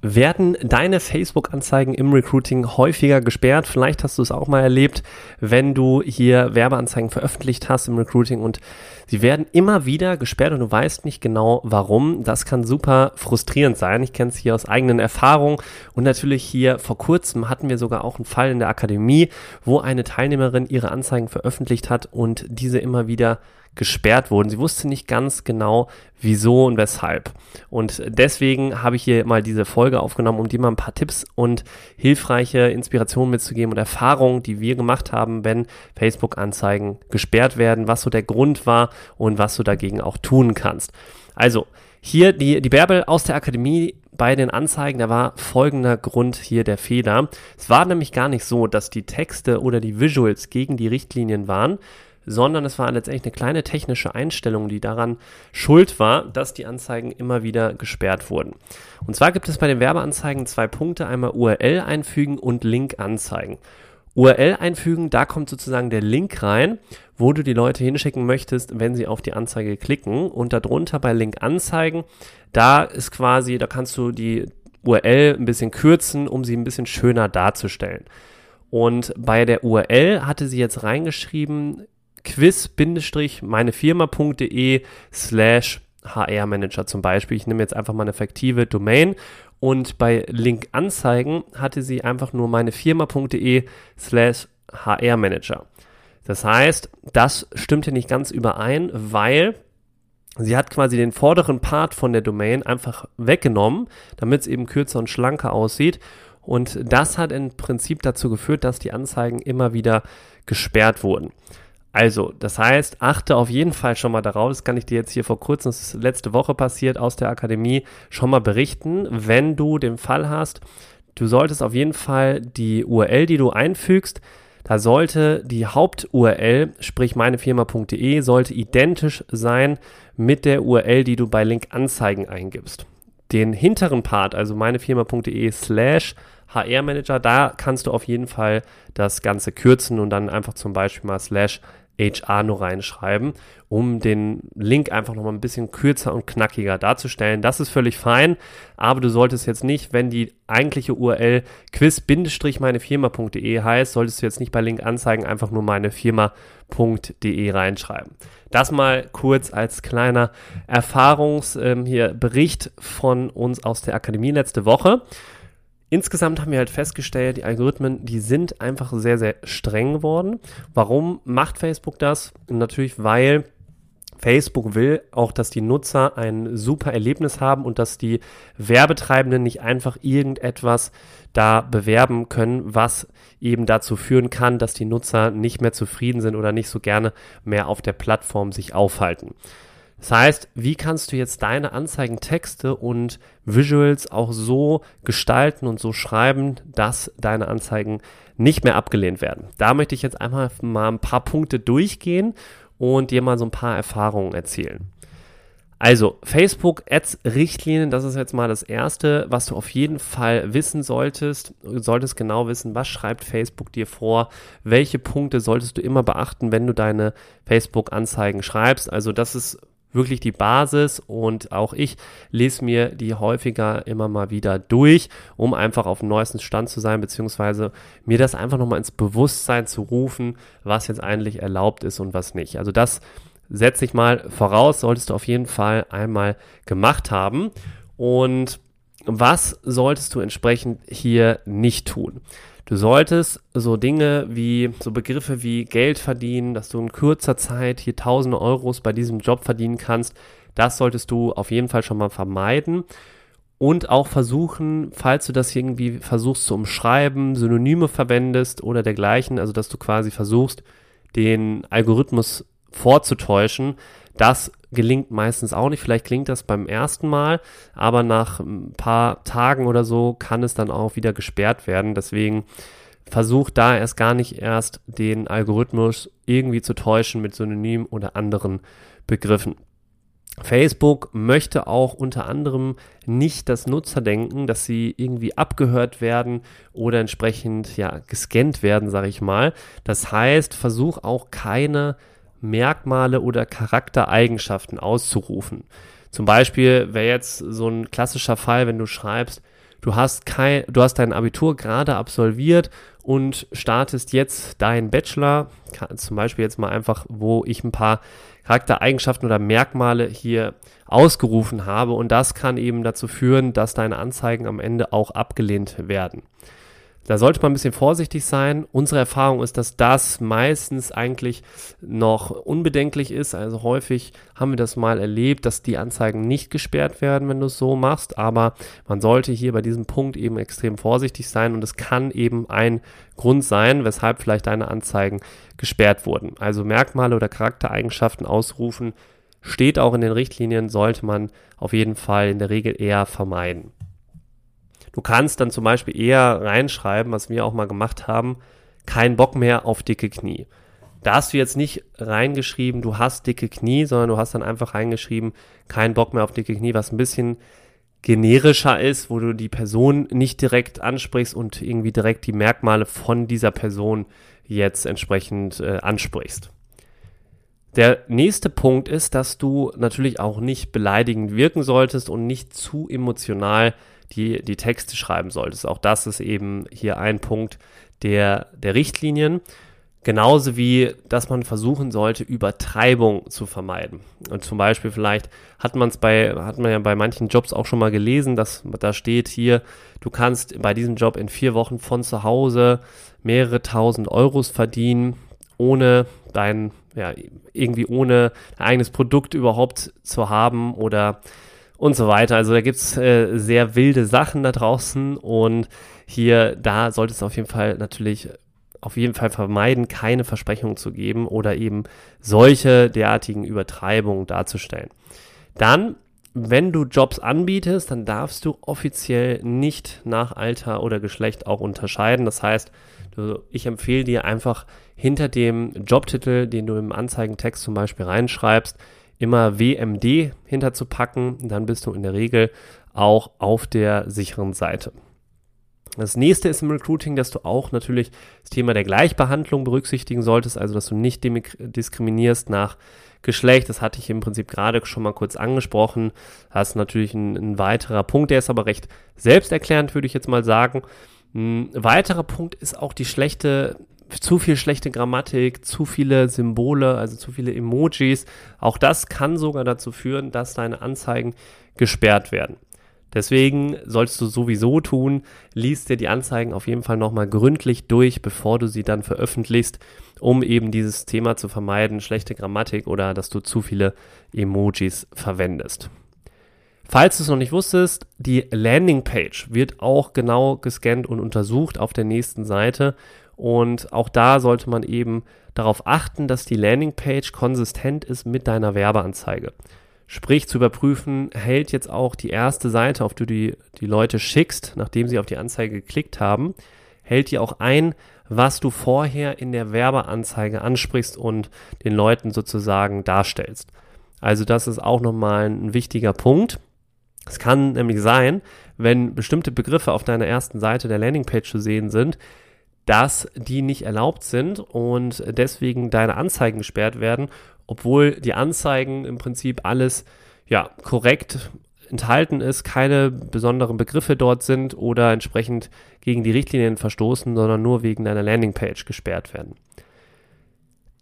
Werden deine Facebook-Anzeigen im Recruiting häufiger gesperrt? Vielleicht hast du es auch mal erlebt, wenn du hier Werbeanzeigen veröffentlicht hast im Recruiting und sie werden immer wieder gesperrt und du weißt nicht genau warum. Das kann super frustrierend sein. Ich kenne es hier aus eigenen Erfahrungen und natürlich hier vor kurzem hatten wir sogar auch einen Fall in der Akademie, wo eine Teilnehmerin ihre Anzeigen veröffentlicht hat und diese immer wieder gesperrt wurden. Sie wusste nicht ganz genau, wieso und weshalb. Und deswegen habe ich hier mal diese Folge aufgenommen, um dir mal ein paar Tipps und hilfreiche Inspirationen mitzugeben und Erfahrungen, die wir gemacht haben, wenn Facebook-Anzeigen gesperrt werden, was so der Grund war und was du dagegen auch tun kannst. Also, hier die, die Bärbel aus der Akademie bei den Anzeigen, da war folgender Grund hier der Fehler. Es war nämlich gar nicht so, dass die Texte oder die Visuals gegen die Richtlinien waren, sondern es war letztendlich eine kleine technische Einstellung, die daran schuld war, dass die Anzeigen immer wieder gesperrt wurden. Und zwar gibt es bei den Werbeanzeigen zwei Punkte, einmal URL einfügen und Link anzeigen. URL einfügen, da kommt sozusagen der Link rein, wo du die Leute hinschicken möchtest, wenn sie auf die Anzeige klicken. Und darunter bei Link anzeigen, da ist quasi, da kannst du die URL ein bisschen kürzen, um sie ein bisschen schöner darzustellen. Und bei der URL hatte sie jetzt reingeschrieben, quiz-meinefirma.de slash HR-Manager zum Beispiel. Ich nehme jetzt einfach mal eine fiktive Domain und bei Link anzeigen hatte sie einfach nur meinefirma.de slash HR-Manager. Das heißt, das stimmte nicht ganz überein, weil sie hat quasi den vorderen Part von der Domain einfach weggenommen, damit es eben kürzer und schlanker aussieht. Und das hat im Prinzip dazu geführt, dass die Anzeigen immer wieder gesperrt wurden. Also, das heißt, achte auf jeden Fall schon mal darauf, das kann ich dir jetzt hier vor kurzem, das ist letzte Woche passiert, aus der Akademie schon mal berichten, wenn du den Fall hast, du solltest auf jeden Fall die URL, die du einfügst, da sollte die Haupt-URL, sprich meinefirma.de, sollte identisch sein mit der URL, die du bei Link Anzeigen eingibst. Den hinteren Part, also meinefirma.de slash HR-Manager, da kannst du auf jeden Fall das Ganze kürzen und dann einfach zum Beispiel mal slash HR nur reinschreiben, um den Link einfach nochmal ein bisschen kürzer und knackiger darzustellen. Das ist völlig fein, aber du solltest jetzt nicht, wenn die eigentliche URL quiz-meinefirma.de heißt, solltest du jetzt nicht bei Link anzeigen, einfach nur meinefirma.de reinschreiben. Das mal kurz als kleiner Erfahrungsbericht ähm, von uns aus der Akademie letzte Woche. Insgesamt haben wir halt festgestellt, die Algorithmen, die sind einfach sehr, sehr streng geworden. Warum macht Facebook das? Natürlich, weil Facebook will auch, dass die Nutzer ein super Erlebnis haben und dass die Werbetreibenden nicht einfach irgendetwas da bewerben können, was eben dazu führen kann, dass die Nutzer nicht mehr zufrieden sind oder nicht so gerne mehr auf der Plattform sich aufhalten. Das heißt, wie kannst du jetzt deine Anzeigentexte und Visuals auch so gestalten und so schreiben, dass deine Anzeigen nicht mehr abgelehnt werden? Da möchte ich jetzt einmal mal ein paar Punkte durchgehen und dir mal so ein paar Erfahrungen erzählen. Also, Facebook Ads Richtlinien, das ist jetzt mal das erste, was du auf jeden Fall wissen solltest. Du solltest genau wissen, was schreibt Facebook dir vor, welche Punkte solltest du immer beachten, wenn du deine Facebook Anzeigen schreibst. Also, das ist wirklich die Basis und auch ich lese mir die häufiger immer mal wieder durch, um einfach auf dem neuesten Stand zu sein, beziehungsweise mir das einfach nochmal ins Bewusstsein zu rufen, was jetzt eigentlich erlaubt ist und was nicht. Also das setze ich mal voraus, solltest du auf jeden Fall einmal gemacht haben. Und was solltest du entsprechend hier nicht tun? Du solltest so Dinge wie, so Begriffe wie Geld verdienen, dass du in kurzer Zeit hier tausende Euros bei diesem Job verdienen kannst, das solltest du auf jeden Fall schon mal vermeiden. Und auch versuchen, falls du das irgendwie versuchst zu umschreiben, Synonyme verwendest oder dergleichen, also dass du quasi versuchst, den Algorithmus vorzutäuschen, das gelingt meistens auch nicht. Vielleicht klingt das beim ersten Mal, aber nach ein paar Tagen oder so kann es dann auch wieder gesperrt werden. Deswegen versuch da erst gar nicht erst den Algorithmus irgendwie zu täuschen mit Synonymen oder anderen Begriffen. Facebook möchte auch unter anderem nicht das Nutzerdenken, dass sie irgendwie abgehört werden oder entsprechend ja gescannt werden, sage ich mal. Das heißt, versuch auch keine Merkmale oder Charaktereigenschaften auszurufen. Zum Beispiel wäre jetzt so ein klassischer Fall, wenn du schreibst, du hast kein, du hast dein Abitur gerade absolviert und startest jetzt deinen Bachelor, zum Beispiel jetzt mal einfach, wo ich ein paar Charaktereigenschaften oder Merkmale hier ausgerufen habe und das kann eben dazu führen, dass deine Anzeigen am Ende auch abgelehnt werden. Da sollte man ein bisschen vorsichtig sein. Unsere Erfahrung ist, dass das meistens eigentlich noch unbedenklich ist. Also häufig haben wir das mal erlebt, dass die Anzeigen nicht gesperrt werden, wenn du es so machst. Aber man sollte hier bei diesem Punkt eben extrem vorsichtig sein und es kann eben ein Grund sein, weshalb vielleicht deine Anzeigen gesperrt wurden. Also Merkmale oder Charaktereigenschaften ausrufen steht auch in den Richtlinien, sollte man auf jeden Fall in der Regel eher vermeiden. Du kannst dann zum Beispiel eher reinschreiben, was wir auch mal gemacht haben, kein Bock mehr auf dicke Knie. Da hast du jetzt nicht reingeschrieben, du hast dicke Knie, sondern du hast dann einfach reingeschrieben, kein Bock mehr auf dicke Knie, was ein bisschen generischer ist, wo du die Person nicht direkt ansprichst und irgendwie direkt die Merkmale von dieser Person jetzt entsprechend äh, ansprichst. Der nächste Punkt ist, dass du natürlich auch nicht beleidigend wirken solltest und nicht zu emotional die, die Texte schreiben solltest. Auch das ist eben hier ein Punkt der, der Richtlinien. Genauso wie, dass man versuchen sollte, Übertreibung zu vermeiden. Und zum Beispiel vielleicht hat man es bei, hat man ja bei manchen Jobs auch schon mal gelesen, dass da steht hier, du kannst bei diesem Job in vier Wochen von zu Hause mehrere tausend Euros verdienen, ohne dein, ja, irgendwie ohne ein eigenes Produkt überhaupt zu haben oder und so weiter. Also da gibt's äh, sehr wilde Sachen da draußen und hier, da solltest du auf jeden Fall natürlich auf jeden Fall vermeiden, keine Versprechungen zu geben oder eben solche derartigen Übertreibungen darzustellen. Dann, wenn du Jobs anbietest, dann darfst du offiziell nicht nach Alter oder Geschlecht auch unterscheiden. Das heißt, du, ich empfehle dir einfach hinter dem Jobtitel, den du im Anzeigentext zum Beispiel reinschreibst, immer WMD hinterzupacken. Dann bist du in der Regel auch auf der sicheren Seite. Das nächste ist im Recruiting, dass du auch natürlich das Thema der Gleichbehandlung berücksichtigen solltest, also dass du nicht diskriminierst nach Geschlecht. Das hatte ich im Prinzip gerade schon mal kurz angesprochen. Das ist natürlich ein, ein weiterer Punkt, der ist aber recht selbsterklärend, würde ich jetzt mal sagen. Ein weiterer Punkt ist auch die schlechte zu viel schlechte Grammatik, zu viele Symbole, also zu viele Emojis. Auch das kann sogar dazu führen, dass deine Anzeigen gesperrt werden. Deswegen sollst du sowieso tun, liest dir die Anzeigen auf jeden Fall nochmal gründlich durch, bevor du sie dann veröffentlichst, um eben dieses Thema zu vermeiden, schlechte Grammatik oder dass du zu viele Emojis verwendest. Falls du es noch nicht wusstest, die Landingpage wird auch genau gescannt und untersucht auf der nächsten Seite und auch da sollte man eben darauf achten, dass die Landingpage konsistent ist mit deiner Werbeanzeige. Sprich, zu überprüfen, hält jetzt auch die erste Seite, auf die du die, Leute schickst, nachdem sie auf die Anzeige geklickt haben, hält die auch ein, was du vorher in der Werbeanzeige ansprichst und den Leuten sozusagen darstellst. Also das ist auch nochmal ein wichtiger Punkt. Es kann nämlich sein, wenn bestimmte Begriffe auf deiner ersten Seite der Landingpage zu sehen sind, dass die nicht erlaubt sind und deswegen deine Anzeigen gesperrt werden, obwohl die Anzeigen im Prinzip alles ja korrekt enthalten ist, keine besonderen Begriffe dort sind oder entsprechend gegen die Richtlinien verstoßen, sondern nur wegen deiner Landingpage gesperrt werden.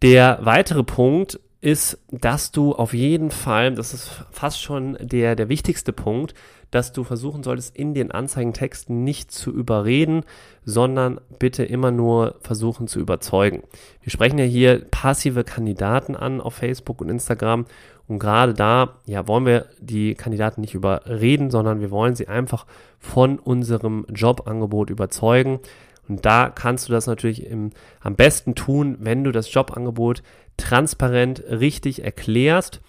Der weitere Punkt ist, dass du auf jeden Fall, das ist fast schon der, der wichtigste Punkt, dass du versuchen solltest, in den Anzeigentexten nicht zu überreden, sondern bitte immer nur versuchen zu überzeugen. Wir sprechen ja hier passive Kandidaten an auf Facebook und Instagram und gerade da, ja, wollen wir die Kandidaten nicht überreden, sondern wir wollen sie einfach von unserem Jobangebot überzeugen. Und da kannst du das natürlich im, am besten tun, wenn du das Jobangebot transparent richtig erklärst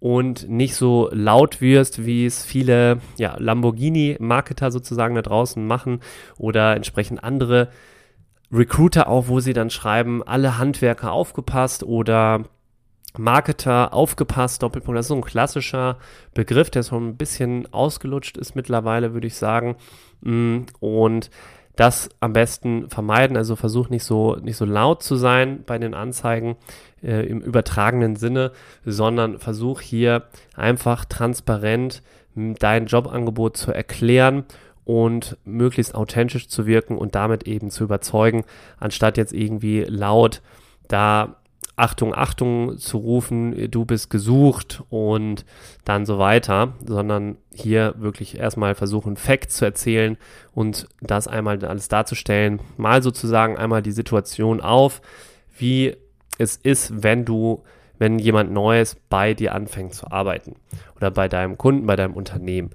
und nicht so laut wirst, wie es viele ja, Lamborghini-Marketer sozusagen da draußen machen oder entsprechend andere Recruiter auch, wo sie dann schreiben, alle Handwerker aufgepasst oder Marketer aufgepasst, Doppelpunkt. Das ist so ein klassischer Begriff, der so ein bisschen ausgelutscht ist mittlerweile, würde ich sagen. Mm, und das am besten vermeiden. Also versuch nicht so, nicht so laut zu sein bei den Anzeigen äh, im übertragenen Sinne, sondern versuch hier einfach transparent dein Jobangebot zu erklären und möglichst authentisch zu wirken und damit eben zu überzeugen, anstatt jetzt irgendwie laut da Achtung, Achtung zu rufen, du bist gesucht und dann so weiter, sondern hier wirklich erstmal versuchen, Facts zu erzählen und das einmal alles darzustellen, mal sozusagen einmal die Situation auf, wie es ist, wenn du, wenn jemand Neues bei dir anfängt zu arbeiten oder bei deinem Kunden, bei deinem Unternehmen.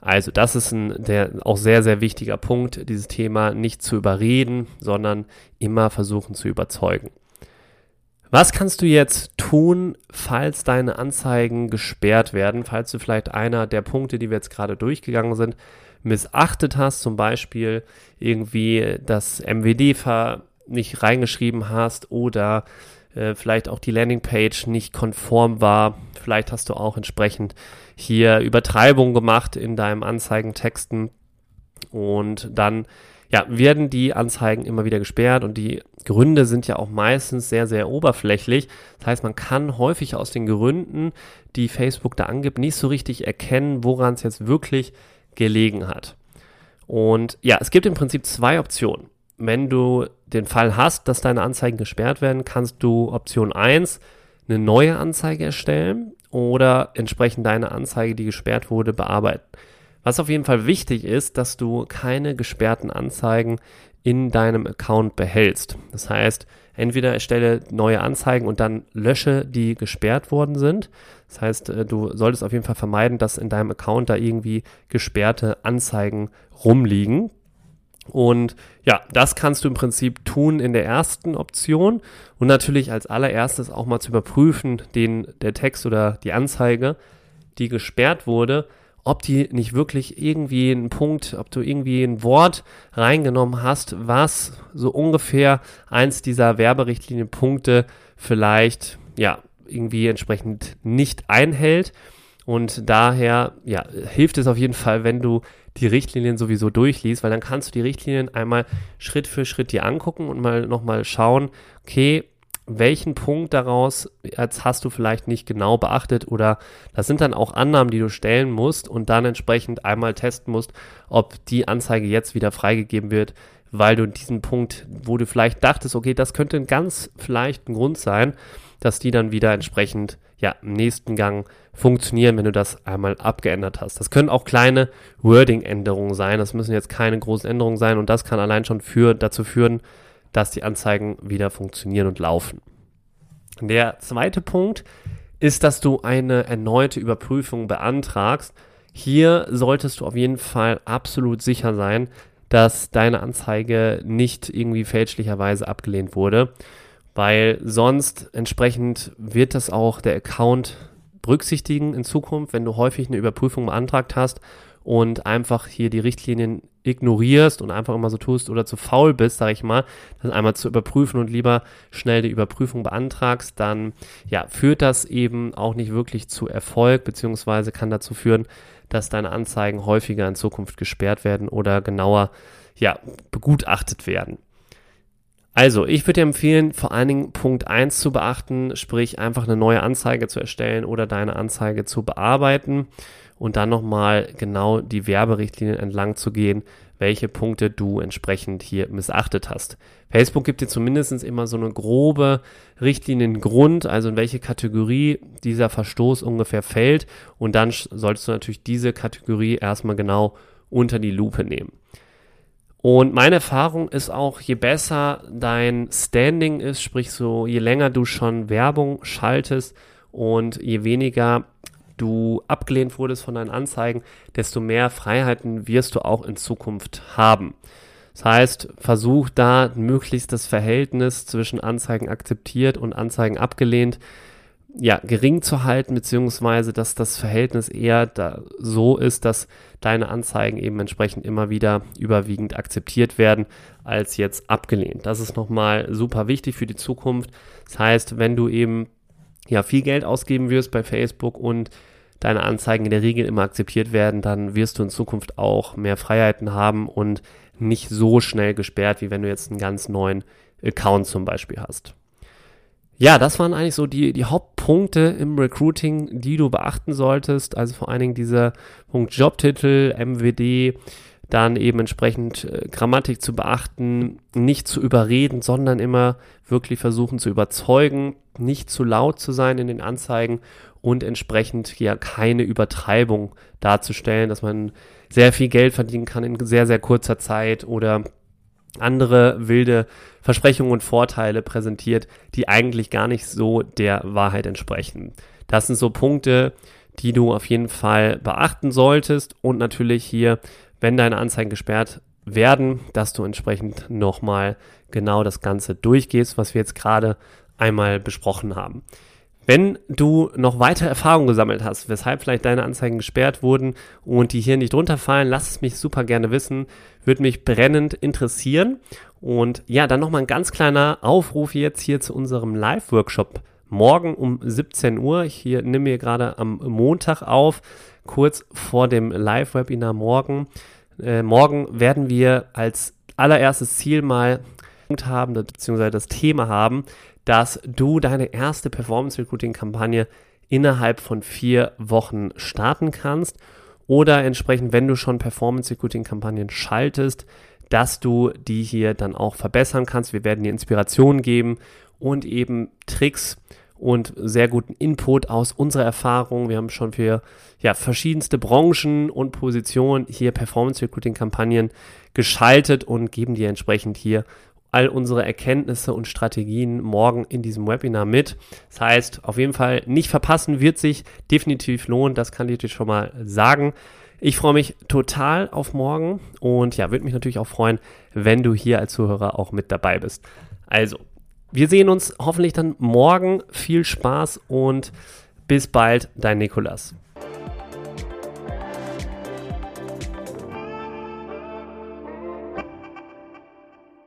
Also das ist ein der auch sehr, sehr wichtiger Punkt, dieses Thema nicht zu überreden, sondern immer versuchen zu überzeugen. Was kannst du jetzt tun, falls deine Anzeigen gesperrt werden, falls du vielleicht einer der Punkte, die wir jetzt gerade durchgegangen sind, missachtet hast, zum Beispiel irgendwie das MWD nicht reingeschrieben hast oder äh, vielleicht auch die Landingpage nicht konform war. Vielleicht hast du auch entsprechend hier Übertreibung gemacht in deinem Anzeigentexten und dann ja, werden die Anzeigen immer wieder gesperrt und die Gründe sind ja auch meistens sehr, sehr oberflächlich. Das heißt, man kann häufig aus den Gründen, die Facebook da angibt, nicht so richtig erkennen, woran es jetzt wirklich gelegen hat. Und ja, es gibt im Prinzip zwei Optionen. Wenn du den Fall hast, dass deine Anzeigen gesperrt werden, kannst du Option 1 eine neue Anzeige erstellen oder entsprechend deine Anzeige, die gesperrt wurde, bearbeiten. Was auf jeden Fall wichtig ist, dass du keine gesperrten Anzeigen in deinem Account behältst. Das heißt, entweder erstelle neue Anzeigen und dann lösche die gesperrt worden sind. Das heißt, äh, du solltest auf jeden Fall vermeiden, dass in deinem Account da irgendwie gesperrte Anzeigen rumliegen. Und ja, das kannst du im Prinzip tun in der ersten Option und natürlich als allererstes auch mal zu überprüfen, den der Text oder die Anzeige, die gesperrt wurde, ob die nicht wirklich irgendwie einen Punkt, ob du irgendwie ein Wort reingenommen hast, was so ungefähr eins dieser Werberichtstlinienpunkte vielleicht, ja, irgendwie entsprechend nicht einhält. Und daher, ja, hilft es auf jeden Fall, wenn du die Richtlinien sowieso durchliest, weil dann kannst du die Richtlinien einmal Schritt für Schritt dir angucken und mal nochmal schauen, okay, welchen Punkt daraus jetzt hast du vielleicht nicht genau beachtet oder das sind dann auch Annahmen, die du stellen musst und dann entsprechend einmal testen musst, ob die Anzeige jetzt wieder freigegeben wird, weil du diesen Punkt, wo du vielleicht dachtest, okay, das könnte ein ganz vielleicht ein Grund sein, dass die dann wieder entsprechend ja im nächsten Gang funktionieren, wenn du das einmal abgeändert hast. Das können auch kleine Wording-Änderungen sein, das müssen jetzt keine großen Änderungen sein und das kann allein schon für, dazu führen, dass die Anzeigen wieder funktionieren und laufen. Der zweite Punkt ist, dass du eine erneute Überprüfung beantragst. Hier solltest du auf jeden Fall absolut sicher sein, dass deine Anzeige nicht irgendwie fälschlicherweise abgelehnt wurde, weil sonst entsprechend wird das auch der Account berücksichtigen in Zukunft, wenn du häufig eine Überprüfung beantragt hast und einfach hier die Richtlinien ignorierst und einfach immer so tust oder zu faul bist, sage ich mal, das einmal zu überprüfen und lieber schnell die Überprüfung beantragst, dann ja, führt das eben auch nicht wirklich zu Erfolg, beziehungsweise kann dazu führen, dass deine Anzeigen häufiger in Zukunft gesperrt werden oder genauer ja, begutachtet werden. Also, ich würde dir empfehlen, vor allen Dingen Punkt 1 zu beachten, sprich einfach eine neue Anzeige zu erstellen oder deine Anzeige zu bearbeiten und dann nochmal genau die Werberichtlinien entlang zu gehen, welche Punkte du entsprechend hier missachtet hast. Facebook gibt dir zumindest immer so eine grobe Richtliniengrund, also in welche Kategorie dieser Verstoß ungefähr fällt und dann solltest du natürlich diese Kategorie erstmal genau unter die Lupe nehmen. Und meine Erfahrung ist auch, je besser dein Standing ist, sprich so, je länger du schon Werbung schaltest und je weniger du abgelehnt wurdest von deinen Anzeigen, desto mehr Freiheiten wirst du auch in Zukunft haben. Das heißt, versuch da möglichst das Verhältnis zwischen Anzeigen akzeptiert und Anzeigen abgelehnt ja, gering zu halten, beziehungsweise dass das Verhältnis eher da so ist, dass deine Anzeigen eben entsprechend immer wieder überwiegend akzeptiert werden, als jetzt abgelehnt. Das ist nochmal super wichtig für die Zukunft. Das heißt, wenn du eben ja viel Geld ausgeben wirst bei Facebook und deine Anzeigen in der Regel immer akzeptiert werden, dann wirst du in Zukunft auch mehr Freiheiten haben und nicht so schnell gesperrt, wie wenn du jetzt einen ganz neuen Account zum Beispiel hast. Ja, das waren eigentlich so die, die Hauptpunkte im Recruiting, die du beachten solltest. Also vor allen Dingen dieser Punkt Jobtitel, MWD, dann eben entsprechend äh, Grammatik zu beachten, nicht zu überreden, sondern immer wirklich versuchen zu überzeugen, nicht zu laut zu sein in den Anzeigen und entsprechend ja keine Übertreibung darzustellen, dass man sehr viel Geld verdienen kann in sehr, sehr kurzer Zeit oder andere wilde Versprechungen und Vorteile präsentiert, die eigentlich gar nicht so der Wahrheit entsprechen. Das sind so Punkte, die du auf jeden Fall beachten solltest und natürlich hier, wenn deine Anzeigen gesperrt werden, dass du entsprechend nochmal genau das Ganze durchgehst, was wir jetzt gerade einmal besprochen haben. Wenn du noch weitere Erfahrungen gesammelt hast, weshalb vielleicht deine Anzeigen gesperrt wurden und die hier nicht runterfallen, lass es mich super gerne wissen. Würde mich brennend interessieren. Und ja, dann nochmal ein ganz kleiner Aufruf jetzt hier zu unserem Live-Workshop. Morgen um 17 Uhr. Ich hier nehme mir gerade am Montag auf, kurz vor dem Live-Webinar morgen. Äh, morgen werden wir als allererstes Ziel mal haben, beziehungsweise das Thema haben, dass du deine erste Performance Recruiting Kampagne innerhalb von vier Wochen starten kannst oder entsprechend, wenn du schon Performance Recruiting Kampagnen schaltest, dass du die hier dann auch verbessern kannst. Wir werden dir Inspirationen geben und eben Tricks und sehr guten Input aus unserer Erfahrung. Wir haben schon für ja, verschiedenste Branchen und Positionen hier Performance Recruiting Kampagnen geschaltet und geben dir entsprechend hier all unsere Erkenntnisse und Strategien morgen in diesem Webinar mit. Das heißt, auf jeden Fall nicht verpassen, wird sich definitiv lohnen, das kann ich dir schon mal sagen. Ich freue mich total auf morgen und ja, würde mich natürlich auch freuen, wenn du hier als Zuhörer auch mit dabei bist. Also, wir sehen uns hoffentlich dann morgen. Viel Spaß und bis bald, dein Nikolas.